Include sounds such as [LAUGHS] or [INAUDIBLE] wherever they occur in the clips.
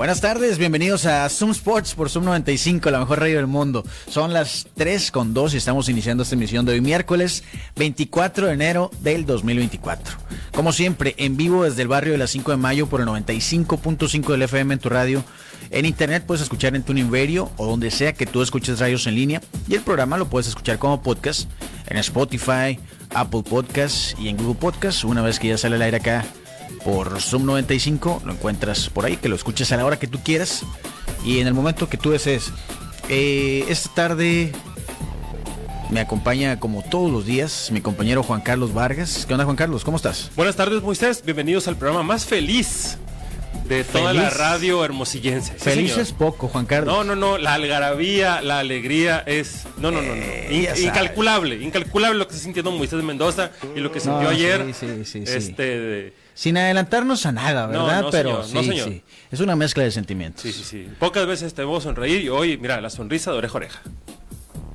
Buenas tardes, bienvenidos a Zoom Sports por Zoom 95, la mejor radio del mundo. Son las 3 con 2 y estamos iniciando esta emisión de hoy, miércoles 24 de enero del 2024. Como siempre, en vivo desde el barrio de las 5 de mayo por el 95.5 del FM en tu radio. En internet puedes escuchar en tu Radio o donde sea que tú escuches radios en línea. Y el programa lo puedes escuchar como podcast en Spotify, Apple Podcasts y en Google Podcasts. Una vez que ya sale al aire acá por Zoom 95. Lo encuentras por ahí, que lo escuches a la hora que tú quieras y en el momento que tú desees. Eh, esta tarde me acompaña como todos los días mi compañero Juan Carlos Vargas. ¿Qué onda Juan Carlos? ¿Cómo estás? Buenas tardes Moisés, bienvenidos al programa más feliz de toda la radio hermosillense. feliz es poco, Juan Carlos. No, no, no, la algarabía, la alegría es... No, no, no, no. Eh, incalculable, incalculable lo que está sintiendo Moisés Mendoza y lo que sintió ayer. Sí, sí, sí, este, sin adelantarnos a nada, ¿verdad? Pero sí, sí. Es una mezcla de sentimientos. Sí, sí, sí. Pocas veces te a sonreír y hoy, mira, la sonrisa de oreja a oreja.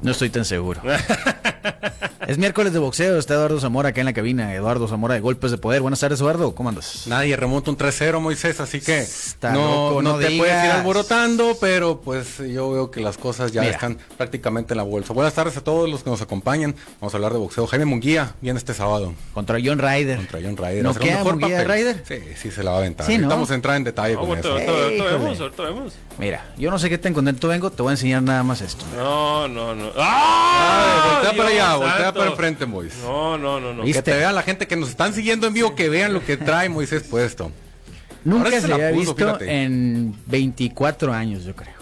No estoy tan seguro. [LAUGHS] es miércoles de boxeo, está Eduardo Zamora acá en la cabina. Eduardo Zamora de Golpes de Poder. Buenas tardes, Eduardo. ¿Cómo andas? Nadie remonta un 3-0, Moisés, así que no, no, te puedes ir alborotando, pero pues yo veo que las cosas ya están prácticamente en la bolsa. Buenas tardes a todos los que nos acompañan. Vamos a hablar de boxeo. Jaime Munguía viene este sábado. Contra John Ryder. Contra John Ryder. ¿No queda Munguía Ryder? Sí, sí se la va a aventar. Sí, Vamos a entrar en detalle con eso. Mira, yo no sé qué tan contento vengo, te voy a enseñar nada más esto. No, no, no. ¡Ah! voltea para allá, voltea para enfrente, Moisés. No, no, no, no. Que te vea la gente que nos están siguiendo en vivo, que vean lo que trae Moisés puesto. Nunca se, había visto en 24 años, yo creo.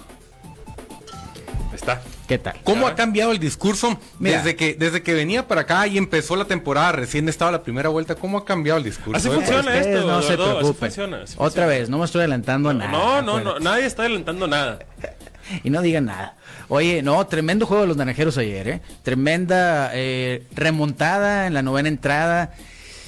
Está. ¿Qué tal? ¿Cómo ha cambiado el discurso desde que desde que venía para acá y empezó la temporada, recién estaba la primera vuelta? ¿Cómo ha cambiado el discurso? Así funciona esto, no se preocupen. Otra vez, no me estoy adelantando a nada. No, no, no, nadie está adelantando nada. [LAUGHS] y no digan nada. Oye, no, tremendo juego de los naranjeros ayer, ¿eh? Tremenda eh, remontada en la novena entrada.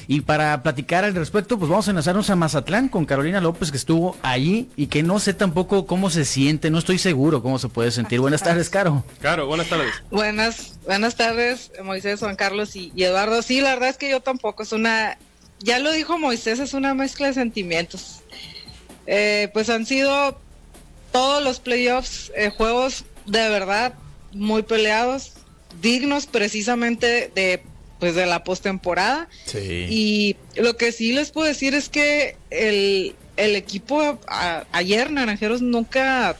Y para platicar al respecto, pues vamos a enlazarnos a Mazatlán con Carolina López, que estuvo allí y que no sé tampoco cómo se siente, no estoy seguro cómo se puede sentir. Buenas tardes, Caro. Caro, buenas tardes. Buenas, buenas tardes, Moisés, Juan Carlos y, Eduardo. Sí, la verdad es que yo tampoco, es una, ya lo dijo Moisés, es una mezcla de sentimientos. Eh, pues han sido todos los playoffs, eh, juegos de verdad muy peleados, dignos precisamente de pues de la postemporada. Sí. Y lo que sí les puedo decir es que el, el equipo ayer Naranjeros nunca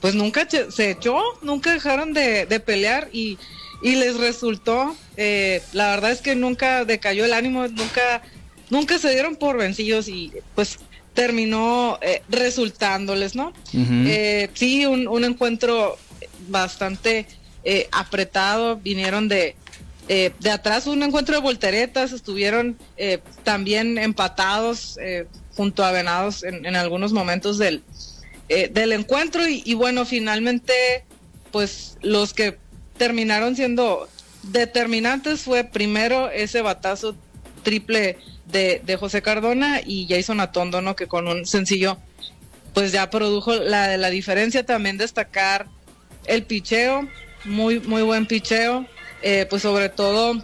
pues nunca se echó, nunca dejaron de, de pelear y, y, les resultó, eh, la verdad es que nunca decayó el ánimo, nunca, nunca se dieron por vencidos y pues terminó eh, resultándoles, ¿no? Eh, sí, un, encuentro bastante eh, apretado, vinieron de, de atrás un encuentro de volteretas, estuvieron también empatados junto a Venados en, algunos momentos del, del encuentro. Y, y, bueno, finalmente pues los que terminaron siendo determinantes fue primero ese batazo triple de, José Cardona y Jason Atondo, ¿no? Que con un sencillo, pues ya produjo la, la diferencia. También destacar el picheo, muy, muy buen picheo, eh, pues sobre todo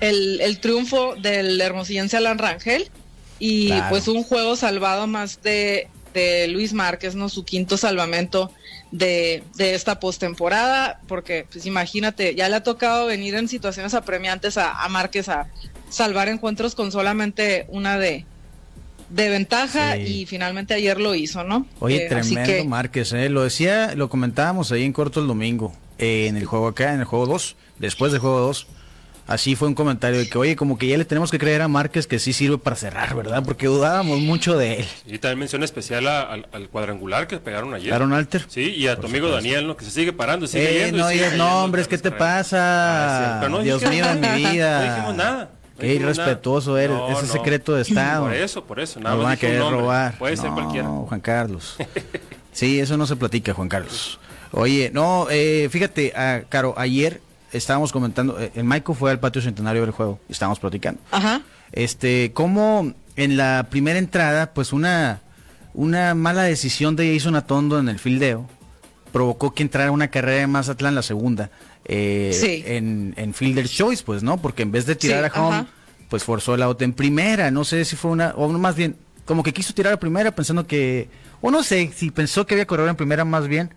el, triunfo del hermosillense Alan Rangel y pues un juego salvado más de, de Luis Márquez, ¿no? Su quinto salvamento de, de esta postemporada, porque pues imagínate, ya le ha tocado venir en situaciones apremiantes a, a Márquez a, salvar encuentros con solamente una de, de ventaja y finalmente ayer lo hizo, ¿no? Oye, eh, tremendo Márquez, ¿eh? lo decía, lo comentábamos ahí en corto el domingo, eh, en el juego acá, en el juego 2, después del juego 2. Así fue un comentario de que, oye, como que ya le tenemos que creer a Márquez que sí sirve para cerrar, ¿verdad? Porque dudábamos mucho de él. Y también mención especial al, cuadrangular que pegaron ayer. ¿Pegaron Alter? Sí, y a tu amigo Daniel, ¿no? Que se sigue parando, sigue eh, No digas nombres, ¿qué te pasa? Ah, Dios mío, en mi vida. No dijimos nada. Qué irrespetuoso eres, ese secreto de Estado. Por eso, por eso. Nada no van a querer robar. Puede ser cualquiera. Juan Carlos. [LAUGHS] sí, eso no se platica, Juan Carlos. Oye, no, eh, fíjate, ah, Caro, ayer estábamos comentando, eh, el Michael fue al patio centenario del juego y estábamos platicando. Ajá. Este, cómo en la primera entrada, pues una, una mala decisión de Jason Atondo en el fildeo provocó que entrara una carrera de Mazatlán la segunda. Eh, en, en Fielder's Choice, pues, ¿no? Porque en vez de tirar a home, pues forzó el auto en primera. No sé si fue una, o más bien, como que quiso tirar a primera pensando que, o no sé, si pensó que había corredor en primera más bien,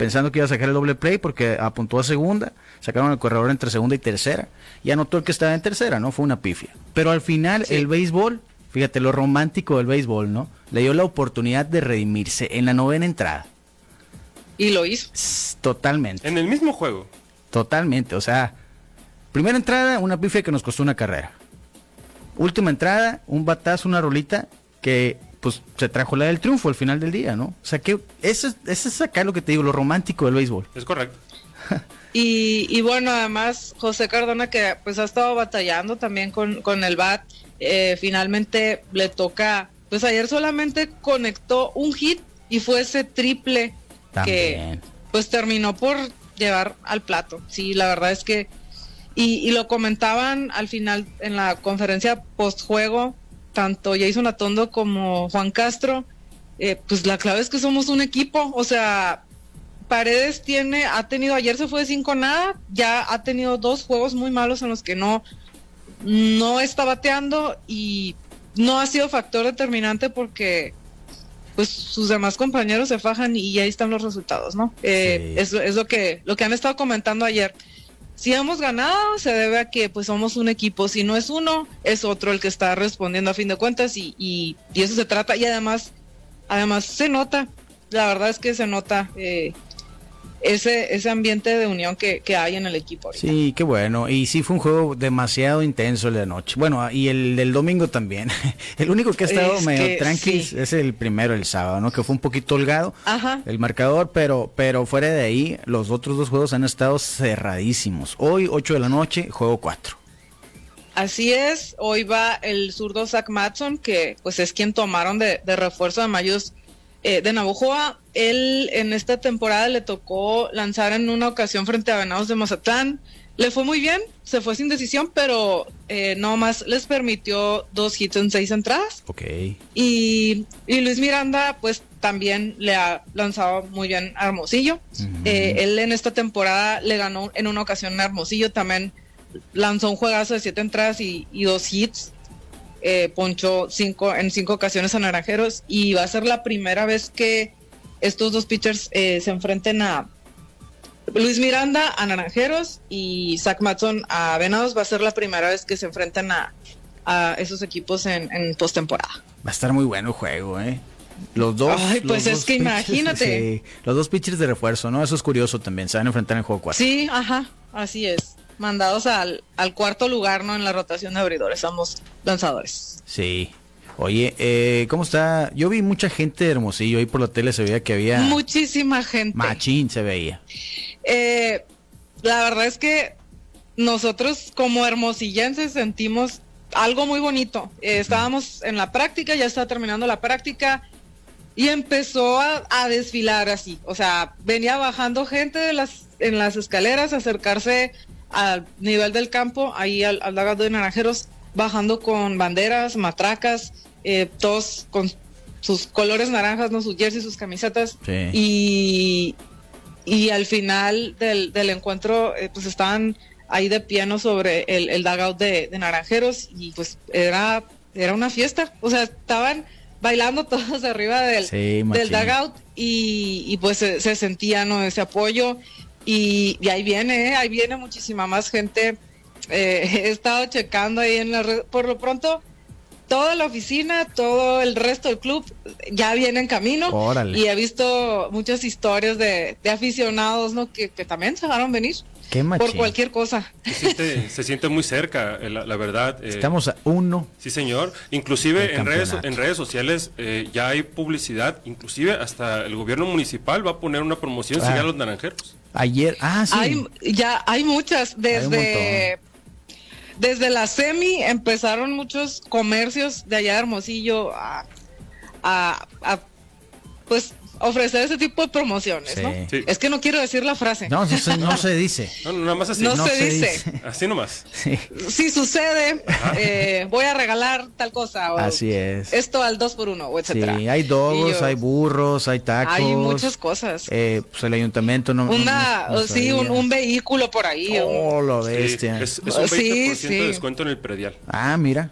pensando que iba a sacar el doble play porque apuntó a segunda, sacaron el corredor entre segunda y tercera, y anotó el que estaba en tercera, ¿no? Fue una pifia. Pero al final, el béisbol, fíjate lo romántico del béisbol, ¿no? Le dio la oportunidad de redimirse en la novena entrada. Y lo hizo. Totalmente. En el mismo juego. Totalmente, o sea, primera entrada, una pifia que nos costó una carrera. Última entrada, un batazo, una rolita que pues se trajo la del triunfo al final del día, ¿no? O sea que eso, eso es acá lo que te digo, lo romántico del béisbol. Es correcto. [LAUGHS] y, y, bueno, además José Cardona que pues ha estado batallando también con, con el bat, eh, finalmente le toca, pues ayer solamente conectó un hit y fue ese triple que pues terminó por llevar al plato. Sí, la verdad es que, y, lo comentaban al final en la conferencia post-juego, tanto Jason Atondo como Juan Castro, eh, pues la clave es que somos un equipo, o sea, Paredes tiene, ha tenido, ayer se fue de cinco nada, ya ha tenido dos juegos muy malos en los que no, no está bateando y no ha sido factor determinante porque pues sus demás compañeros se fajan y ahí están los resultados, ¿no? Eh, es, lo que lo que han estado comentando ayer. Si hemos ganado, se debe a que pues somos un equipo. Si no es uno, es otro el que está respondiendo a fin de cuentas y, y, eso se trata. Y además, además se nota, la verdad es que se nota eh, ese, ese ambiente de unión que, hay en el equipo. Sí, qué bueno. Y sí, fue un juego demasiado intenso el de anoche. Bueno, y el del domingo también. [LAUGHS] el único que ha estado medio tranquilo es el primero, el sábado, ¿no? Que fue un poquito holgado el marcador, pero, pero fuera de ahí, los otros dos juegos han estado cerradísimos. Hoy, 8 de la noche, juego 4. Así es, hoy va el zurdo Zach Matson, que pues es quien tomaron de, de refuerzo de Mayos eh, de Navojoa. Él en esta temporada le tocó lanzar en una ocasión frente a Venados de Mazatlán. Le fue muy bien, se fue sin decisión, pero eh, no más les permitió dos hits en seis entradas. Ok. Y, Luis Miranda, pues también le ha lanzado muy bien a Hermosillo. Eh, él en esta temporada le ganó en una ocasión a Hermosillo, también lanzó un juegazo de siete entradas y dos hits eh, ponchó cinco, en cinco ocasiones a Naranjeros y va a ser la primera vez que estos dos pitchers eh, se enfrenten a Luis Miranda a Naranjeros y Zach Matson a Venados. Va a ser la primera vez que se enfrenten a, esos equipos en, en postemporada. Va a estar muy bueno el juego, ¿eh? Los dos. pues es que imagínate. [LAUGHS] los dos pitchers de refuerzo, ¿no? Eso es curioso también. Se van a enfrentar en el juego 4. Sí, ajá, así es mandados al, al cuarto lugar, ¿no? En la rotación de abridores, ambos lanzadores. Sí. Oye, eh, ¿cómo está? Yo vi mucha gente de Hermosillo, ahí por la tele se veía que había... Muchísima gente. Machín se veía. Eh, la verdad es que nosotros como hermosillenses sentimos algo muy bonito. Eh, estábamos en la práctica, ya está terminando la práctica y empezó a, a, desfilar así. O sea, venía bajando gente de las, en las escaleras a acercarse al nivel del campo, ahí al, al de Naranjeros, bajando con banderas, matracas, eh, todos con sus colores naranjas, ¿no? sus jerseys, sus camisetas. Y, y al final del, del encuentro, eh, pues estaban ahí de piano sobre el, el dugout de, Naranjeros y pues era, era una fiesta. O sea, estaban bailando [LAUGHS] todos arriba del, del dugout y, y pues se, se, sentía ¿no? ese apoyo y, ahí viene, ¿eh? ahí viene muchísima más gente. Eh, [LAUGHS] he estado checando ahí en la red. Por lo pronto, toda la oficina, todo el resto del club ya viene en camino. Y he visto muchas historias de, aficionados ¿no? que, también se van a por cualquier cosa. Se siente, muy cerca, eh, la, verdad. Estamos a uno. Sí, señor. Inclusive en redes, en redes sociales ya hay publicidad, inclusive hasta el gobierno municipal va a poner una promoción ah. a los naranjeros. Ayer, ah, sí. Hay, ya hay muchas, desde, desde la semi empezaron muchos comercios de allá de Hermosillo a, a, pues ofrecer ese tipo de promociones, ¿no? Es que no quiero decir la frase. No, no se, dice. [LAUGHS] No, nada más así. No, se, dice. [LAUGHS] Así nomás. Si sucede, eh, voy a regalar tal cosa. O así es. Esto al 2 por 1 o etcétera. Sí, hay dogos, hay burros, hay tacos. Hay muchas cosas. Eh, pues el ayuntamiento no. Una, sí, un, vehículo por ahí. Oh, lo bestia. es, es, un 20% de descuento en el predial. Ah, mira.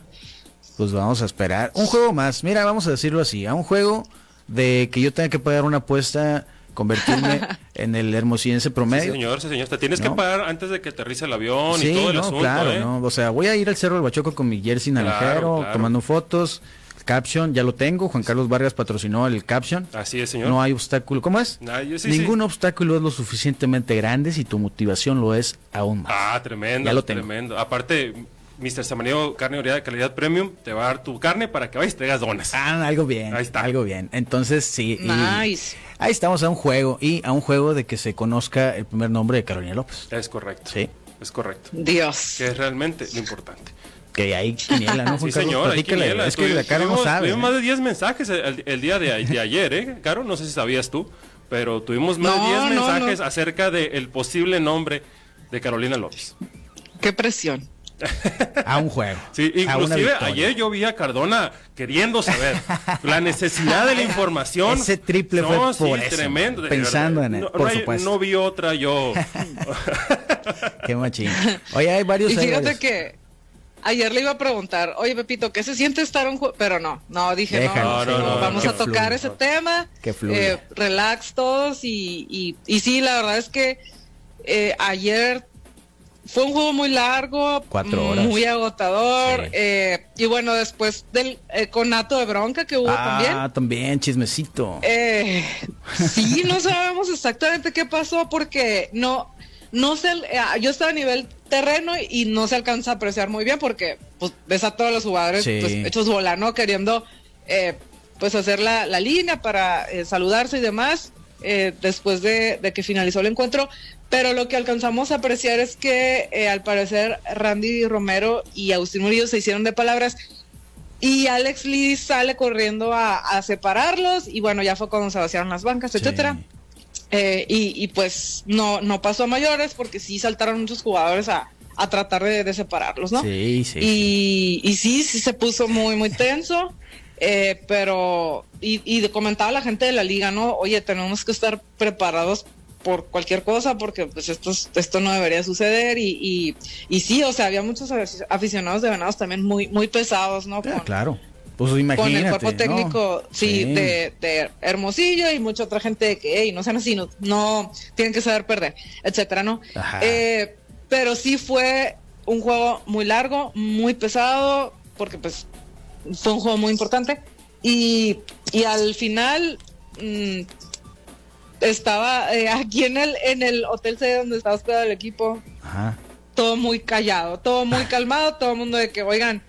Pues vamos a esperar. Un juego más. Mira, vamos a decirlo así. A un juego de que yo tenga que pagar una apuesta, convertirme [LAUGHS] en el hermosillense promedio. Sí, señor, sí, señor. Te tienes que pagar antes de que aterrice el avión y todo el asunto. Claro, ¿eh? ¿no? O sea, voy a ir al Cerro del Bachoco con mi jersey naranjero, tomando fotos. Caption, ya lo tengo. Juan Carlos Vargas patrocinó el caption. Así es, señor. No hay obstáculo. ¿Cómo es? Ningún obstáculo es lo suficientemente grande si tu motivación lo es aún más. Ah, tremendo. Ya lo tengo. Tremendo. Aparte, Mr. Samaniego Carne de Calidad Premium te va a dar tu carne para que vayas y traigas donas. Ah, algo bien. Ahí está. Algo bien. Entonces, sí. Nice. Ahí estamos a un juego y a un juego de que se conozca el primer nombre de Carolina López. Es correcto. Sí. Es correcto. Dios. Que es realmente lo importante. Que hay quiniela, ¿no? [LAUGHS] sí, señor, hay quiniela. Es que la cara no sabe. Tuvimos más de 10 mensajes el, día de, ayer, ¿eh? Caro, no sé si sabías tú, pero tuvimos más de 10 mensajes acerca del posible nombre de Carolina López. Qué presión a un juego. Sí, inclusive ayer yo vi a Cardona queriendo saber la necesidad de la información. Ese triple fue por tremendo. Pensando en él, no, por supuesto. No vi otra yo. Qué machín. Oye, hay varios. Y fíjate que ayer le iba a preguntar, oye Pepito, ¿qué se siente estar un juego? Pero no, no, dije, no, no, vamos a tocar ese tema. Que eh, relax todos y, y, y, sí, la verdad es que eh, ayer fue un juego muy largo, Cuatro horas. muy agotador. Eh, y bueno, después del eh, conato de bronca que hubo también. Ah, también, chismecito. Eh, sí, no [LAUGHS] sabemos exactamente qué pasó porque no, no se, eh, yo estaba a nivel terreno y no se alcanza a apreciar muy bien porque pues, ves a todos los jugadores pues, hechos bola, ¿no? Queriendo pues hacer la, la línea para saludarse y demás. después de, de, que finalizó el encuentro, pero lo que alcanzamos a apreciar es que eh, al parecer Randy Romero y Agustín Murillo se hicieron de palabras y Alex Lee sale corriendo a, separarlos y bueno, ya fue cuando se vaciaron las bancas, etcétera. Eh, y, pues no, no pasó a mayores porque sí saltaron muchos jugadores a, tratar de, separarlos, ¿no? Sí, sí. Y, y sí, sí se puso muy, muy tenso. Eh, pero, y, y comentaba la gente de la liga, ¿no? Oye, tenemos que estar preparados por cualquier cosa, porque pues esto, esto no debería suceder y, y, sí, o sea, había muchos aficionados de Venados también muy, muy pesados, ¿no? Ah, claro. Pues imagínate, con el cuerpo técnico, sí, De, Hermosillo y mucha otra gente que, hey, no sean así, no, tienen que saber perder, etcétera, ¿no? Eh, pero sí fue un juego muy largo, muy pesado, porque pues fue un juego muy importante y, y al final mm, estaba eh, aquí en el, en el hotel C donde estaba hospedado el equipo. Todo muy callado, todo muy calmado, todo el mundo de que, oigan,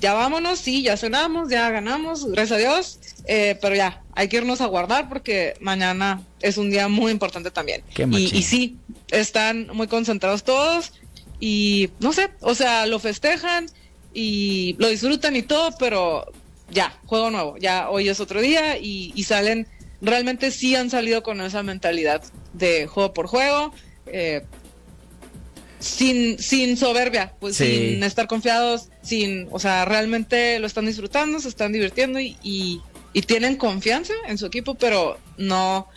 ya vámonos, sí, ya cenamos, ya ganamos, gracias a Dios, eh, pero ya, hay que irnos a guardar porque mañana es un día muy importante también. Y, y, sí, están muy concentrados todos y no sé, o sea, lo festejan y lo disfrutan y todo, pero ya, juego nuevo, ya hoy es otro día y, y salen realmente sí han salido con esa mentalidad de juego por juego, eh, sin, sin soberbia, pues sin estar confiados, sin, o sea, realmente lo están disfrutando, se están divirtiendo y, y, tienen confianza en su equipo, pero no,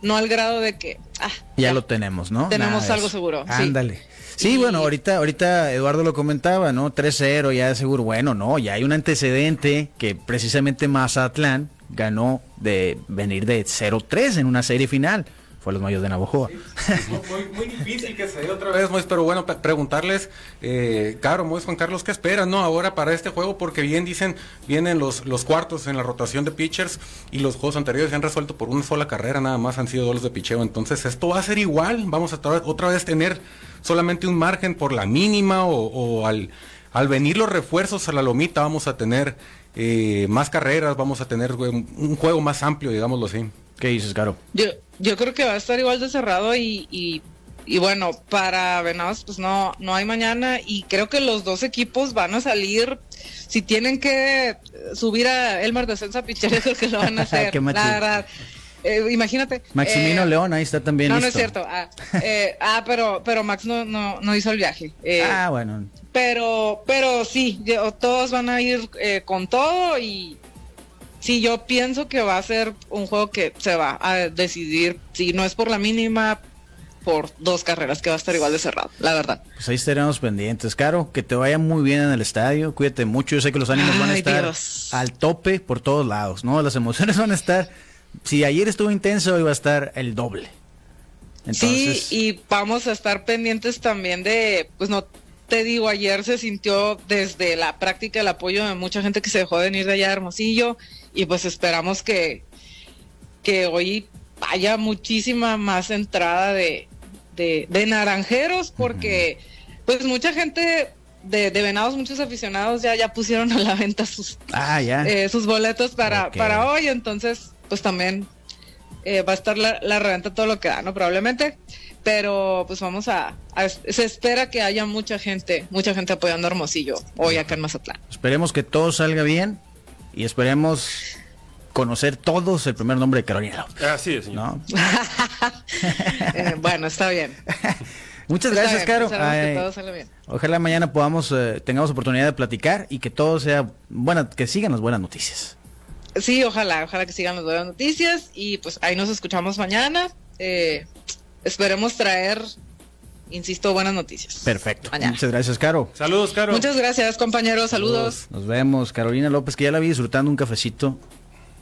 no al grado de que ah, ya, lo tenemos, ¿no? Tenemos algo seguro. Ándale. Sí. bueno, ahorita, ahorita Eduardo lo comentaba, ¿no? 3-0, ya seguro, bueno, no, ya hay un antecedente que precisamente Mazatlán ganó de venir de 0-3 en una serie final. Fue los mayos de Navojoa. muy, difícil que se dé otra vez, pero bueno, preguntarles, eh, Caro, Mois, Juan Carlos, ¿qué esperan, no? Ahora para este juego, porque bien dicen, vienen los, los cuartos en la rotación de pitchers y los juegos anteriores se han resuelto por una sola carrera, nada más han sido dos de picheo. Entonces, esto va a ser igual, vamos a otra vez tener solamente un margen por la mínima o, al, al venir los refuerzos a la lomita, vamos a tener eh, más carreras, vamos a tener un juego más amplio, digámoslo así. ¿Qué dices, Caro? Yo, yo creo que va a estar igual de cerrado y, y, bueno, para Venados pues no, no hay mañana y creo que los dos equipos van a salir, si tienen que subir a Elmar Descensa Pichero, [LAUGHS] creo que lo van a [LAUGHS] hacer, la verdad. Eh, imagínate. Maximino León, ahí está también. No, no es cierto. Ah, ah, pero, pero Max no, no, no hizo el viaje. ah, bueno. Pero, pero sí, todos van a ir con todo y sí, yo pienso que va a ser un juego que se va a decidir, si no es por la mínima, por dos carreras, que va a estar igual de cerrado, la verdad. Pues ahí estaremos pendientes. Caro, que te vaya muy bien en el estadio, cuídate mucho, yo sé que los ánimos van a estar al tope por todos lados, ¿no? Las emociones [LAUGHS] van a estar, si ayer estuvo intenso, hoy va a estar el doble. Sí, y vamos a estar pendientes también de, pues no te digo, ayer se sintió desde la práctica el apoyo de mucha gente que se dejó de venir de allá a Hermosillo y pues esperamos que, que hoy haya muchísima más entrada de, de, naranjeros porque pues mucha gente de, venados, muchos aficionados ya, ya pusieron a la venta sus, ah, eh, sus boletos para, para hoy, entonces pues también eh, va a estar la, la, reventa todo lo que da, ¿no? Probablemente, pero pues vamos a, se espera que haya mucha gente, mucha gente apoyando a Hermosillo hoy acá en Mazatlán. Esperemos que todo salga bien y esperemos conocer todos el primer nombre de Carolina López. Así es, señor. [LAUGHS] Eh, bueno, está bien. [LAUGHS] Muchas gracias, Caro. Ojalá mañana podamos, eh, tengamos oportunidad de platicar y que todo sea, bueno, que sigan las buenas noticias. Sí, ojalá, ojalá que sigan las buenas noticias y pues ahí nos escuchamos mañana. Eh, esperemos traer, insisto, buenas noticias. Perfecto. Muchas gracias, Caro. Saludos, Caro. Muchas gracias, compañeros. Saludos. Nos vemos. Carolina López, que ya la vi disfrutando un cafecito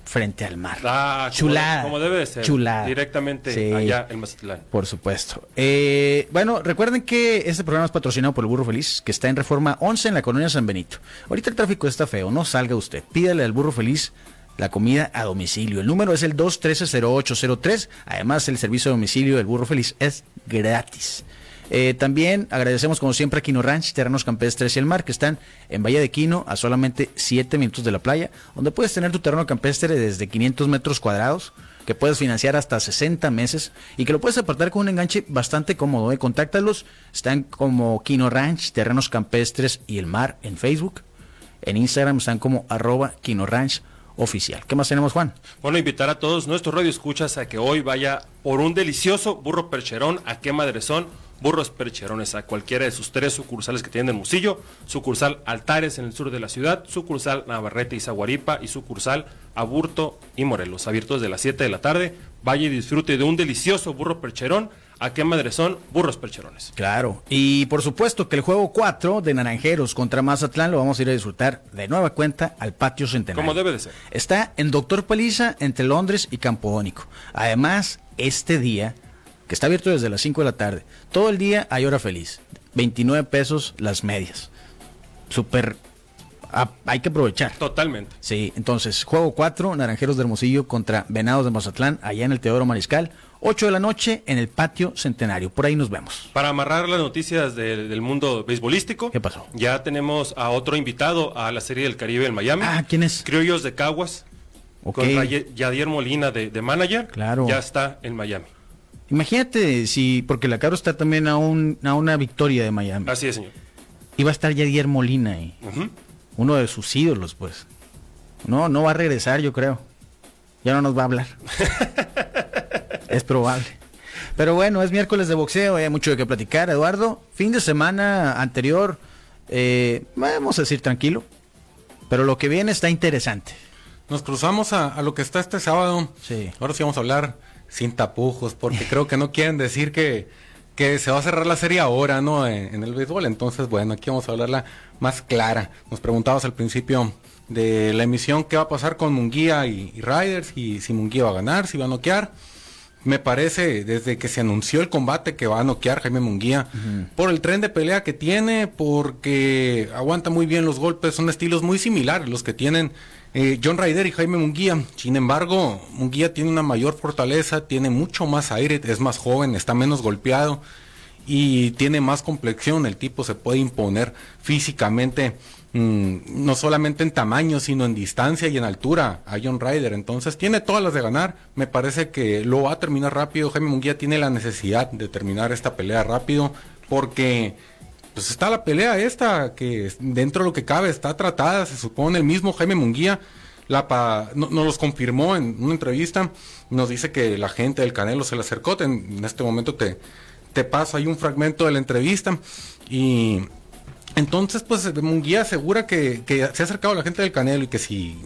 frente al mar. Ah, chulada. Como, debe de ser. Chulada. Directamente allá en Mazatlán. Por supuesto. Eh, bueno, recuerden que este programa es patrocinado por el Burro Feliz, que está en Reforma 11 en la colonia San Benito. Ahorita el tráfico está feo, no salga usted. Pídale al Burro Feliz la comida a domicilio. El número es el 213-0803. Además, el servicio de domicilio del Burro Feliz es gratis. Eh, también agradecemos como siempre a Quino Ranch, Terrenos Campestres y el Mar, que están en Valle de Quino, a solamente 7 minutos de la playa, donde puedes tener tu terreno campestre desde 500 metros cuadrados, que puedes financiar hasta 60 meses y que lo puedes apartar con un enganche bastante cómodo. ¿eh? Contáctalos, están como Quino Ranch, Terrenos Campestres y el Mar en Facebook. En Instagram están como arroba Quino Ranch oficial. ¿Qué más tenemos, Juan? Bueno, invitar a todos nuestros radioescuchas a que hoy vaya por un delicioso burro percherón a qué madrezón Burros Percherones a cualquiera de sus tres sucursales que tienen en Musillo, sucursal Altares en el sur de la ciudad, sucursal Navarrete y Zaguaripa y sucursal Aburto y Morelos. Abiertos desde las 7 de la tarde. Vaya y disfrute de un delicioso burro percherón. ¿A qué madre son? Burros percherones. Claro. Y por supuesto que el juego 4 de Naranjeros contra Mazatlán lo vamos a ir a disfrutar de nueva cuenta al patio centenario. Como debe de ser. Está en Doctor Paliza entre Londres y Campo Además, este día que está abierto desde las 5 de la tarde. Todo el día hay hora feliz. 29 pesos las medias. Súper... Ah, hay que aprovechar. Totalmente. Sí, entonces, juego 4, Naranjeros de Hermosillo contra Venados de Mazatlán, allá en el Teodoro Mariscal. 8 de la noche en el patio centenario. Por ahí nos vemos. Para amarrar las noticias del mundo beisbolístico. ¿Qué pasó? Ya tenemos a otro invitado a la Serie del Caribe en Miami. Ah, ¿quién es? Criollos de Caguas. Contra Yadier Molina de, de manager. Claro. Ya está en Miami. Imagínate si, porque la Caro está también a, un, a una victoria de Miami. Así es, señor. Iba a estar Yadier Molina ahí. Uno de sus ídolos, pues. No, no va a regresar, yo creo. Ya no nos va a hablar. [LAUGHS] es probable. Pero bueno, es miércoles de boxeo, hay mucho de qué platicar. Eduardo, fin de semana anterior, eh, vamos a decir tranquilo, pero lo que viene está interesante. Nos cruzamos a, a, lo que está este sábado. Sí. Ahora sí vamos a hablar sin tapujos, porque creo que no quieren decir que, que se va a cerrar la serie ahora, ¿no? En, el béisbol. Entonces, bueno, aquí vamos a hablarla más clara. Nos preguntabas al principio de la emisión qué va a pasar con Munguía y, Riders, y si Munguía va a ganar, si va a noquear. Me parece, desde que se anunció el combate, que va a noquear Jaime Munguía, por el tren de pelea que tiene, porque aguanta muy bien los golpes, son estilos muy similares los que tienen eh, John Ryder y Jaime Munguía. Sin embargo, Munguía tiene una mayor fortaleza, tiene mucho más aire, es más joven, está menos golpeado y tiene más complexión. El tipo se puede imponer físicamente, mm, no solamente en tamaño, sino en distancia y en altura a John Ryder. Entonces tiene todas las de ganar. Me parece que lo va a terminar rápido. Jaime Munguía tiene la necesidad de terminar esta pelea rápido porque pues está la pelea esta, que dentro de lo que cabe está tratada, se supone el mismo Jaime Munguía la no, nos los confirmó en una entrevista, nos dice que la gente del Canelo se le acercó, en este momento te, te paso ahí un fragmento de la entrevista y entonces pues Munguía asegura que, que se ha acercado a la gente del Canelo y que si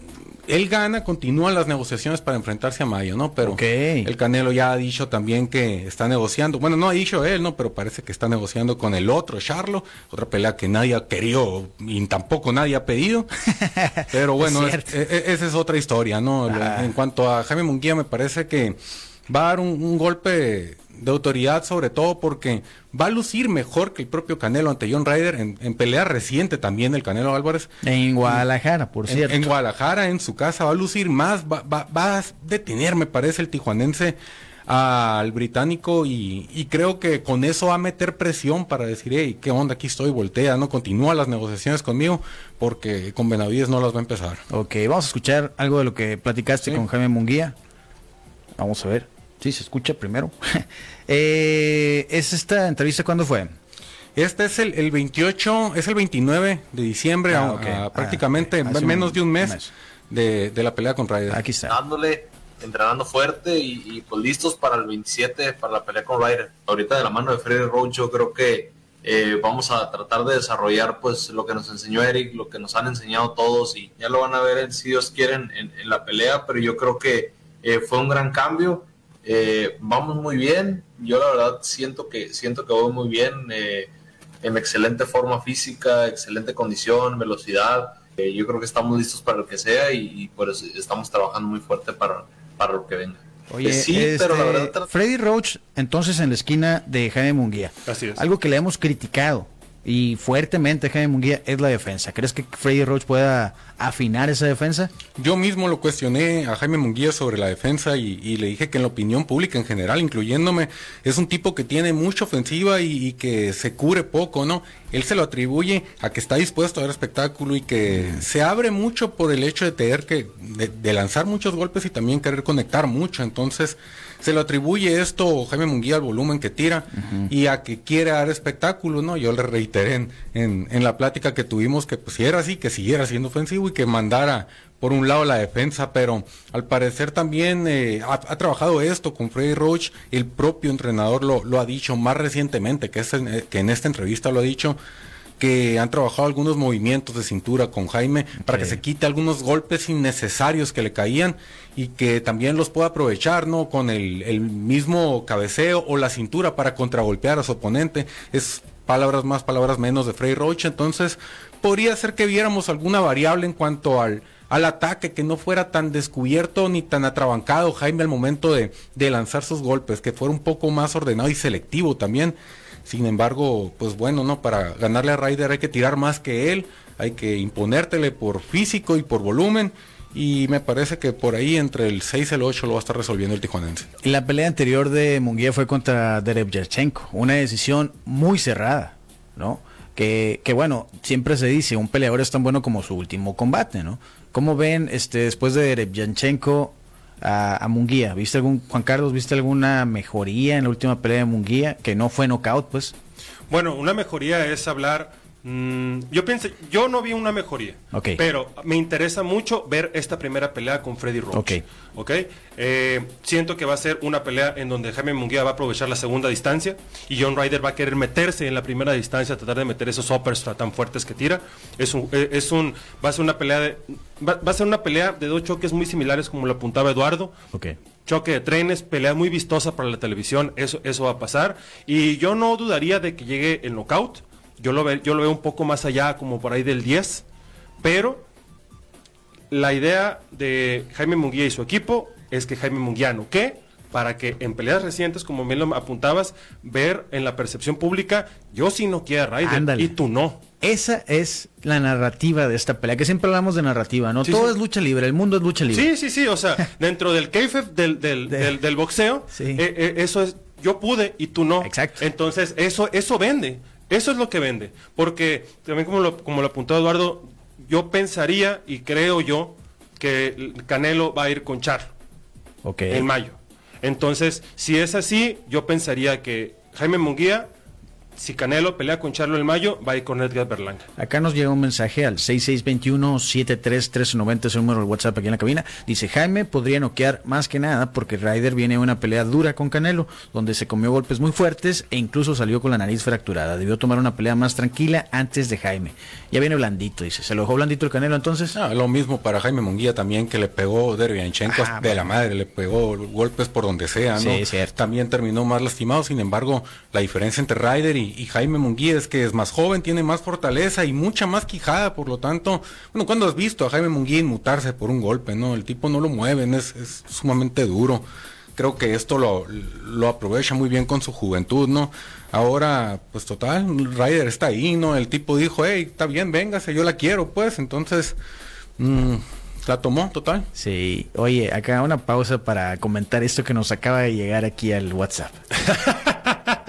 él gana, continúan las negociaciones para enfrentarse a Mayo, ¿no? Pero el Canelo ya ha dicho también que está negociando. Bueno, no ha dicho él, ¿no? Pero parece que está negociando con el otro, Charlo, otra pelea que nadie ha querido y tampoco nadie ha pedido. [LAUGHS] Pero bueno, e, e, esa es otra historia, ¿no? Ah. En cuanto a Jaime Munguía, me parece que va a dar un golpe de autoridad, sobre todo porque va a lucir mejor que el propio Canelo ante John Ryder en, pelea reciente también el Canelo Álvarez. En Guadalajara, por cierto. En, Guadalajara, en su casa, va a lucir más, va, va, a detener, me parece, el tijuanense al británico y, creo que con eso va a meter presión para decir, hey, ¿qué onda? Aquí estoy, voltea, ¿no? Continúa las negociaciones conmigo porque con Benavides no las va a empezar. Ok, vamos a escuchar algo de lo que platicaste con Jaime Munguía. Vamos a ver. Sí, se escucha primero. [LAUGHS] eh, ¿Es esta entrevista cuándo fue? Este es el, el 28, es el 29 de diciembre, ah, ah, prácticamente ah, menos de un mes, De, la pelea con Ryder. Aquí está. Dándole, entrenando fuerte y, pues listos para el 27, para la pelea con Ryder. Ahorita de la mano de Freddy Roach yo creo que eh, vamos a tratar de desarrollar pues lo que nos enseñó Eric, lo que nos han enseñado todos y ya lo van a ver si Dios quieren en, en la pelea, pero yo creo que eh, fue un gran cambio eh, vamos muy bien. Yo la verdad siento que siento que voy muy bien, eh, en excelente forma física, excelente condición, velocidad. Eh, yo creo que estamos listos para lo que sea y, por eso estamos trabajando muy fuerte para, para lo que venga. Oye, sí, pero la este, verdad... Freddy Roach, entonces en la esquina de Jaime Munguía. Así es. Algo que le hemos criticado y fuertemente Jaime Munguía es la defensa. ¿Crees que Freddy Roach pueda afinar esa defensa? Yo mismo lo cuestioné a Jaime Munguía sobre la defensa y, le dije que en la opinión pública en general, incluyéndome, es un tipo que tiene mucha ofensiva y, que se cubre poco, ¿no? Él se lo atribuye a que está dispuesto a dar espectáculo y que se abre mucho por el hecho de tener que, de lanzar muchos golpes y también querer conectar mucho. Entonces, se lo atribuye esto Jaime Munguía al volumen que tira y a que quiere dar espectáculo, ¿no? Yo le reiteré en, en, la plática que tuvimos que pues, si era así, que siguiera siendo ofensivo y que mandara por un lado la defensa, pero al parecer también eh, ha, trabajado esto con Freddy Roach, el propio entrenador lo, lo ha dicho más recientemente, que, es eh, que en esta entrevista lo ha dicho, que han trabajado algunos movimientos de cintura con Jaime para que se quite algunos golpes innecesarios que le caían y que también los pueda aprovechar, ¿no? Con el, mismo cabeceo o la cintura para contragolpear a su oponente. Es palabras más, palabras menos de Frey Roach. Entonces, podría ser que viéramos alguna variable en cuanto al, al ataque, que no fuera tan descubierto ni tan atrabancado Jaime al momento de, de lanzar sus golpes, que fuera un poco más ordenado y selectivo también. Sin embargo, pues bueno, ¿no? Para ganarle a Ryder hay que tirar más que él, hay que imponértele por físico y por volumen. Y me parece que por ahí entre el 6 y el 8 lo va a estar resolviendo el tijuanense. La pelea anterior de Munguía fue contra Derevyachenko, una decisión muy cerrada, ¿no? Que, que, bueno, siempre se dice, un peleador es tan bueno como su último combate, ¿no? ¿Cómo ven este, después de Derevyachenko a, Munguía? ¿Viste algún, Juan Carlos, viste alguna mejoría en la última pelea de Munguía? Que no fue knockout, pues. Bueno, una mejoría es hablar Mm, yo pensé, yo no vi una mejoría, pero me interesa mucho ver esta primera pelea con Freddy Roach. Okay. Eh, siento que va a ser una pelea en donde Jaime Munguía va a aprovechar la segunda distancia y John Ryder va a querer meterse en la primera distancia, tratar de meter esos uppers tan fuertes que tira. Es un, eh, es un, va a ser una pelea de, va, a ser una pelea de dos choques muy similares como lo apuntaba Eduardo. choque de trenes, pelea muy vistosa para la televisión, eso, eso va a pasar. Y yo no dudaría de que llegue el knockout. Yo lo, yo lo veo un poco más allá, como por ahí del 10, pero la idea de Jaime Munguía y su equipo es que Jaime Munguía no ¿qué? Para que en peleas recientes, como bien lo apuntabas, ver en la percepción pública, yo sí no quiero a y tú no. Esa es la narrativa de esta pelea, que siempre hablamos de narrativa, ¿no? Todo es lucha libre, el mundo es lucha libre. Sí, sí, sí, o sea, [LAUGHS] dentro del kayfabe del, del, del, boxeo, eh, eh, eso es, yo pude y tú no. Exacto. Entonces, eso, eso vende. Eso es lo que vende. Porque también como lo, como lo apuntó Eduardo, yo pensaría y creo yo que Canelo va a ir con Char en mayo. Entonces, si es así, yo pensaría que Jaime Munguía si Canelo pelea con Charlo el Mayo, va a ir con Edgar Berlanga. Acá nos llega un mensaje al 6621-731390, es el número del WhatsApp aquí en la cabina. Dice, Jaime podría noquear más que nada porque Ryder viene a una pelea dura con Canelo, donde se comió golpes muy fuertes e incluso salió con la nariz fracturada. Debió tomar una pelea más tranquila antes de Jaime. Ya viene blandito, dice. ¿Se lo dejó blandito el Canelo entonces? Ah, lo mismo para Jaime Munguía también, que le pegó Dervianchenko ah, de la madre, le pegó golpes por donde sea, ¿no? Sí, cierto. También terminó más lastimado, sin embargo, la diferencia entre Ryder y, y Jaime Munguía es que es más joven, tiene más fortaleza y mucha más quijada, por lo tanto, bueno, cuando has visto a Jaime Munguía inmutarse por un golpe, ¿no? El tipo no lo mueven, es, es sumamente duro. Creo que esto lo, lo aprovecha muy bien con su juventud, ¿no? Ahora, pues total, Ryder está ahí, ¿no? El tipo dijo, hey, está bien, véngase, yo la quiero, pues, entonces... Mm, la tomó, total. Sí. Oye, acá una pausa para comentar esto que nos acaba de llegar aquí al WhatsApp. [LAUGHS]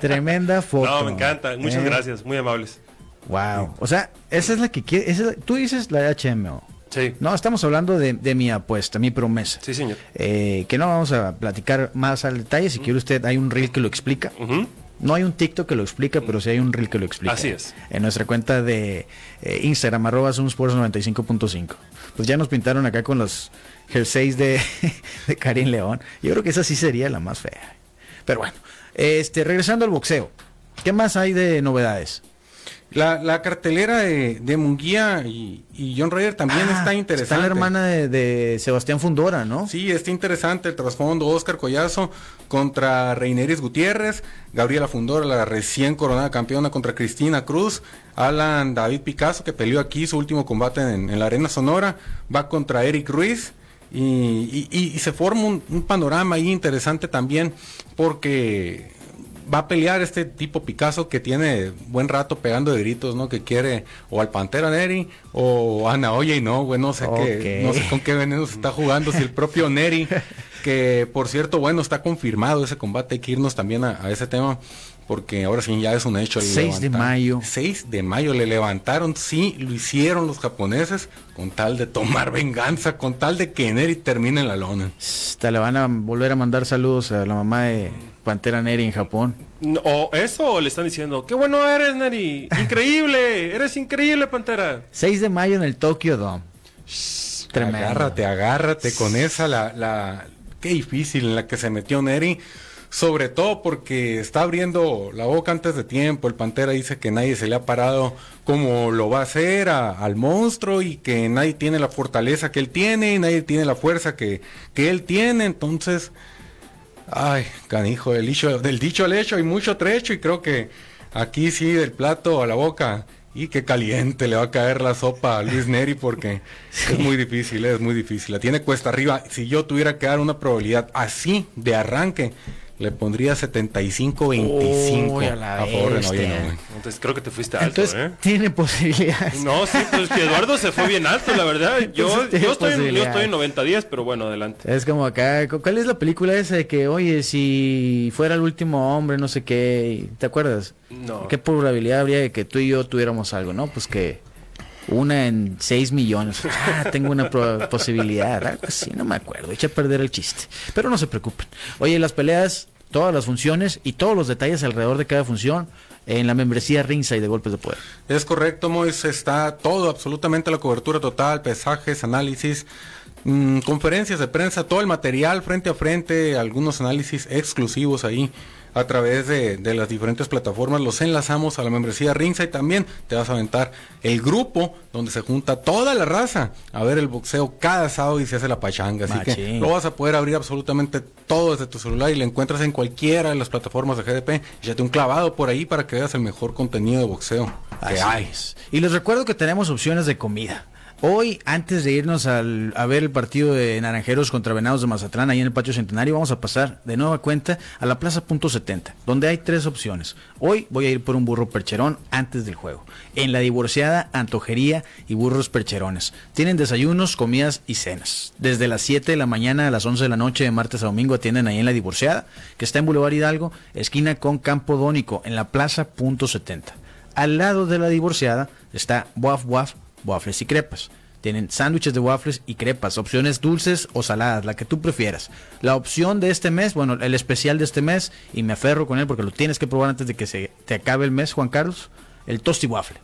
Tremenda foto. No, me encanta. Muchas ¿Eh? gracias. Muy amables. Wow. O sea, esa es la que quiere. tú dices la de HMO. Sí. No, estamos hablando de, mi apuesta, mi promesa. Sí, señor. Eh, que no vamos a platicar más al detalle. Si quiere usted, hay un reel que lo explica. No hay un TikTok que lo explica, pero sí hay un reel que lo explica. Así es. En nuestra cuenta de eh, Instagram, arroba 95.5. Pues ya nos pintaron acá con los jerseys de, [LAUGHS] de Karim León. Yo creo que esa sí sería la más fea. Pero bueno, este, regresando al boxeo, ¿qué más hay de novedades? La, cartelera de, de Munguía y, John Ryder también ah, está interesante. Está la hermana de, Sebastián Fundora, ¿no? Sí, está interesante el trasfondo. Oscar Collazo contra Reineris Gutiérrez, Gabriela Fundora, la recién coronada campeona contra Cristina Cruz, Alan David Picasso, que peleó aquí su último combate en, la Arena Sonora, va contra Eric Ruiz. Y, se forma un, panorama ahí interesante también porque va a pelear este tipo Picasso que tiene buen rato pegando de gritos, ¿no? Que quiere o al Pantera Neri o a Naoya y no, güey, no sé qué, no sé con qué veneno se está jugando, si el propio Neri, que por cierto, bueno, está confirmado ese combate, hay que irnos también a ese tema porque ahora sí ya es un hecho. 6 de mayo. 6 de mayo le levantaron, sí, lo hicieron los japoneses con tal de tomar [LAUGHS] venganza, con tal de que Neri termine en la lona. Te le van a volver a mandar saludos a la mamá de Pantera Neri en Japón. o eso le están diciendo, qué bueno eres Neri, increíble, [LAUGHS] eres increíble Pantera. 6 de mayo en el Tokyo Dome. Tremendo. Agárrate, agárrate con esa, la, la, qué difícil en la que se metió Neri sobre todo porque está abriendo la boca antes de tiempo. El Pantera dice que nadie se le ha parado como lo va a hacer al monstruo y que nadie tiene la fortaleza que él tiene y nadie tiene la fuerza que, que él tiene. Entonces, ay, canijo, del dicho, del dicho al hecho hay mucho trecho y creo que aquí sí, del plato a la boca. Y qué caliente le va a caer la sopa a Luis Neri porque [LAUGHS] es muy difícil, es muy difícil. La tiene cuesta arriba. Si yo tuviera que dar una probabilidad así de arranque, le pondría 75-25 a, favor de. Entonces creo que te fuiste alto, Entonces, ¿eh? Tiene posibilidades. No, sí, pues que Eduardo se fue bien alto, la verdad. [LAUGHS] Yo, yo, estoy, yo estoy en 90-10, pero bueno, adelante. Es como acá, ¿cuál es la película esa de que, oye, si fuera el último hombre, no sé qué, ¿te acuerdas? No. ¿Qué probabilidad habría de que tú y yo tuviéramos algo, no? Pues que una en 6 millones. Ah, tengo una posibilidad. Algo así, no me acuerdo. Echa a perder el chiste. Pero no se preocupen. Oye, las peleas, todas las funciones y todos los detalles alrededor de cada función en la membresía Ringside de Golpes de Poder. Es correcto, Mois. Está todo, absolutamente la cobertura total, pesajes, análisis. Mm, conferencias de prensa, todo el material frente a frente, algunos análisis exclusivos ahí a través de, las diferentes plataformas, los enlazamos a la membresía Ringside. También, te vas a aventar el grupo donde se junta toda la raza a ver el boxeo cada sábado y se hace la pachanga, así que lo vas a poder abrir absolutamente todo desde tu celular y lo encuentras en cualquiera de las plataformas de GDP, ya te un clavado por ahí para que veas el mejor contenido de boxeo que hay. Y les recuerdo que tenemos opciones de comida. Hoy, antes de irnos a ver el partido de Naranjeros contra Venados de Mazatlán, ahí en el Patio Centenario, vamos a pasar de nueva cuenta a la Plaza Punto 70, donde hay tres opciones. Hoy voy a ir por un burro percherón antes del juego. En la divorciada, antojería y burros percherones. Tienen desayunos, comidas y cenas. Desde las 7 de la mañana a las 11 de la noche de martes a domingo atienden ahí en la divorciada, que está en Boulevard Hidalgo, esquina con Campo Dónico, en la Plaza Punto 70. Al lado de la divorciada está Buaf Buaf waffles y crepas. tienen sándwiches de waffles y crepas, opciones dulces o saladas, la que tú prefieras. La opción de este mes, bueno, el especial de este mes, y me aferro con él porque lo tienes que probar antes de que se te acabe el mes, Juan Carlos, el tosti waffle.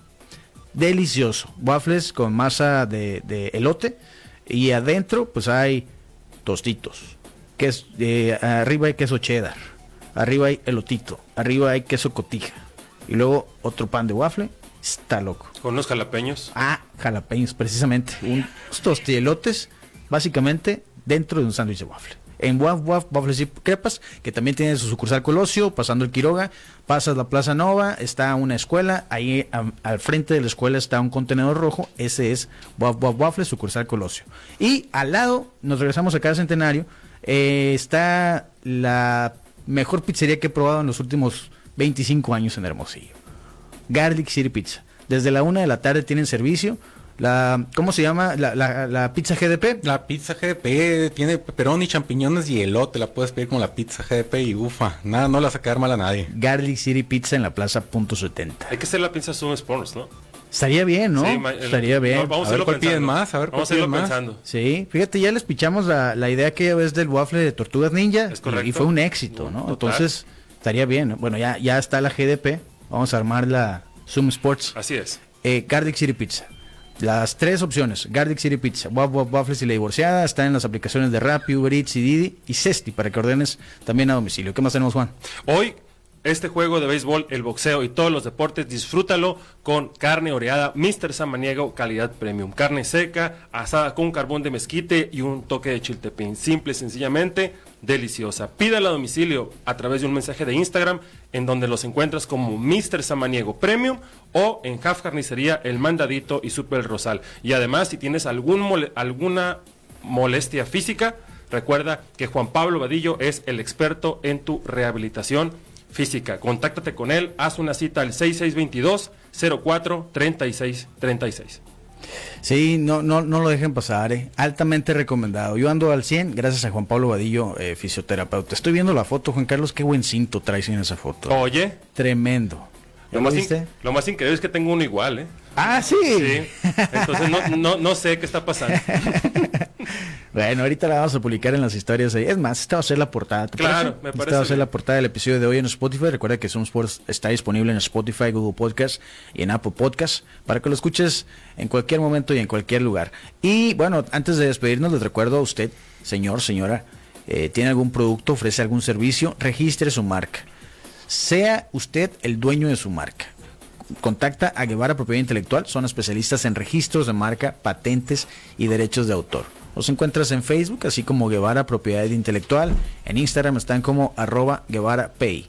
Delicioso. Waffles con masa de, elote y adentro pues hay tostitos. Eh, arriba hay queso cheddar, arriba hay elotito, arriba hay queso cotija y luego otro pan de waffle. Está loco. Con unos jalapeños. Ah, jalapeños, precisamente. Unos tostielotes, básicamente, dentro de un sándwich de waffle. En Waf Waf Waffles y Crepas, que también tiene su sucursal Colosio, pasando el Quiroga, pasas la Plaza Nova, está una escuela, ahí al frente de la escuela está un contenedor rojo, ese es Waf Waf Waffles, sucursal Colosio. Y al lado, nos regresamos a cada centenario, eh, está la mejor pizzería que he probado en los últimos 25 años en Hermosillo. Garlic City Pizza. Desde la una de la tarde tienen servicio. La, ¿Cómo se llama? La, la, pizza GDP. La pizza GDP tiene peperón y champiñones y elote. La puedes pedir con la pizza GDP y ufa. Nada, no la vas a quedar mal a nadie. Garlic City Pizza en la plaza punto 70. Hay que hacer la pizza Zoom Sports, ¿no? Estaría bien, ¿no? Estaría bien. vamos a, ver cuál piden más. A ver vamos a irlo pensando. Sí, fíjate, ya les pichamos la, la idea que es del waffle de Tortugas Ninja. Y, fue un éxito, ¿no? Entonces, estaría bien. Bueno, ya, ya está la GDP. Vamos a armar la Zoom Sports. Así es. Eh, Garlic City Pizza. Las tres opciones, Garlic City Pizza, Wap Wap Waffles y la divorciada, están en las aplicaciones de Rappi, Uber Eats y Didi y Cesti para que ordenes también a domicilio. ¿Qué más tenemos, Juan? Hoy este juego de béisbol, el boxeo y todos los deportes, disfrútalo con carne oreada Mr. Samaniego, calidad premium. Carne seca, asada con carbón de mezquite y un toque de chiltepín. Simple, sencillamente, deliciosa. Pídala a domicilio a través de un mensaje de Instagram en donde los encuentras como Mr. Samaniego Premium o en Half Carnicería El Mandadito y Super Rosal. Y además, si tienes algún alguna molestia física, recuerda que Juan Pablo Vadillo es el experto en tu rehabilitación física. Contáctate con él, haz una cita al 6622 04 36 36. Sí, no, no, no lo dejen pasar, eh. altamente recomendado. Yo ando al 100 gracias a Juan Pablo Vadillo, eh, fisioterapeuta. Estoy viendo la foto, Juan Carlos, qué buen cinto traes en esa foto. Oye. Tremendo. Lo más, lo más, increíble es que tengo uno igual, ¿eh? Ah, sí. Sí. Entonces no, no, no sé qué está pasando. [LAUGHS] Bueno, ahorita la vamos a publicar en las historias ahí. Es más, esta va a ser la portada. claro, me parece. Esta va a ser la portada del episodio de hoy en Spotify. Recuerda que Zoom Sports está disponible en Spotify, Google Podcast y en Apple Podcast para que lo escuches en cualquier momento y en cualquier lugar. Y bueno, antes de despedirnos, les recuerdo a usted, señor, señora, eh, tiene algún producto, ofrece algún servicio, registre su marca. Sea usted el dueño de su marca contacta a Guevara Propiedad Intelectual, son especialistas en registros de marca, patentes y derechos de autor. Los encuentras en Facebook, así como Guevara Propiedad Intelectual. En Instagram están como arroba Guevara Pay.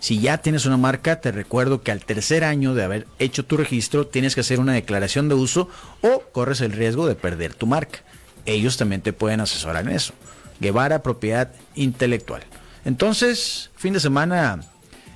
Si ya tienes una marca, te recuerdo que al tercer año de haber hecho tu registro tienes que hacer una declaración de uso o corres el riesgo de perder tu marca. Ellos también te pueden asesorar en eso. Guevara Propiedad Intelectual. Entonces, fin de semana,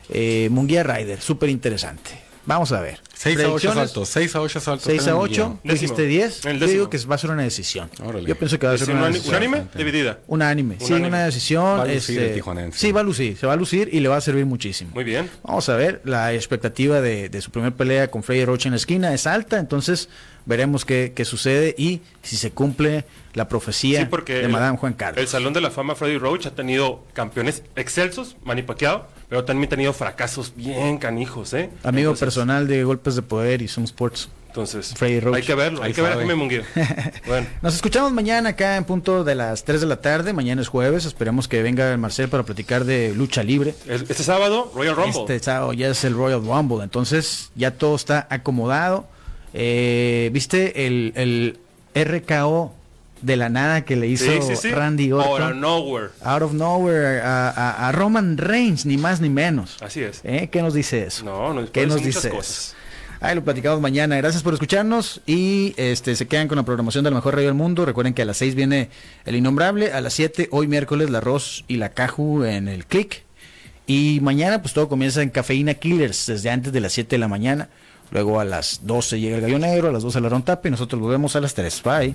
eh, Munguía Rider, súper interesante. Vamos a ver. 6 a 8 saltos, 6 a 8 saltos. 6 a 8, dijiste 10. Yo digo que va a ser una decisión. Yo pienso que va a ser una decisión. ¿Unánime? Dividida. Unánime. Sí, una decisión. Va a lucir este, Sí, va a lucir. Se va a lucir y le va a servir muchísimo. Muy bien. Vamos a ver. La expectativa de, de su primer pelea con Freddy Roach en la esquina es alta. Entonces veremos qué, qué sucede y si se cumple la profecía de Madame Juan Carlos. El Salón de la Fama Freddy Roach ha tenido campeones excelsos, Manny Pacquiao, pero también ha tenido fracasos bien canijos, ¿eh? Amigo personal de Golpes de Poder y Zoom Sports. Entonces, hay que verlo, hay que ver a Jaime Munguía. [LAUGHS] bueno. Nos escuchamos mañana acá en punto de las 3 de la tarde. Mañana es jueves. Esperemos que venga el Marcel para platicar de lucha libre. Este sábado, Royal Rumble. Este sábado ya es el Royal Rumble. Entonces, ya todo está acomodado. Eh, ¿Viste el, el RKO de la nada que le hizo Randy Orton. Out of nowhere. Out of nowhere a, Roman Reigns, ni más ni menos. Así es. ¿Eh? ¿Qué nos dice eso? No, no ¿Qué nos dice cosas. Ahí lo platicamos mañana. Gracias por escucharnos y este se quedan con la programación del mejor radio del mundo. Recuerden que a las 6 viene El Innombrable, a las 7 hoy miércoles la Arroz y la Caju en el Click. Y mañana pues todo comienza en Cafeína Killers desde antes de las 7 de la mañana. Luego a las 12 llega el Gallo Negro, a las 12 la Rontape y nosotros volvemos a las 3. Bye.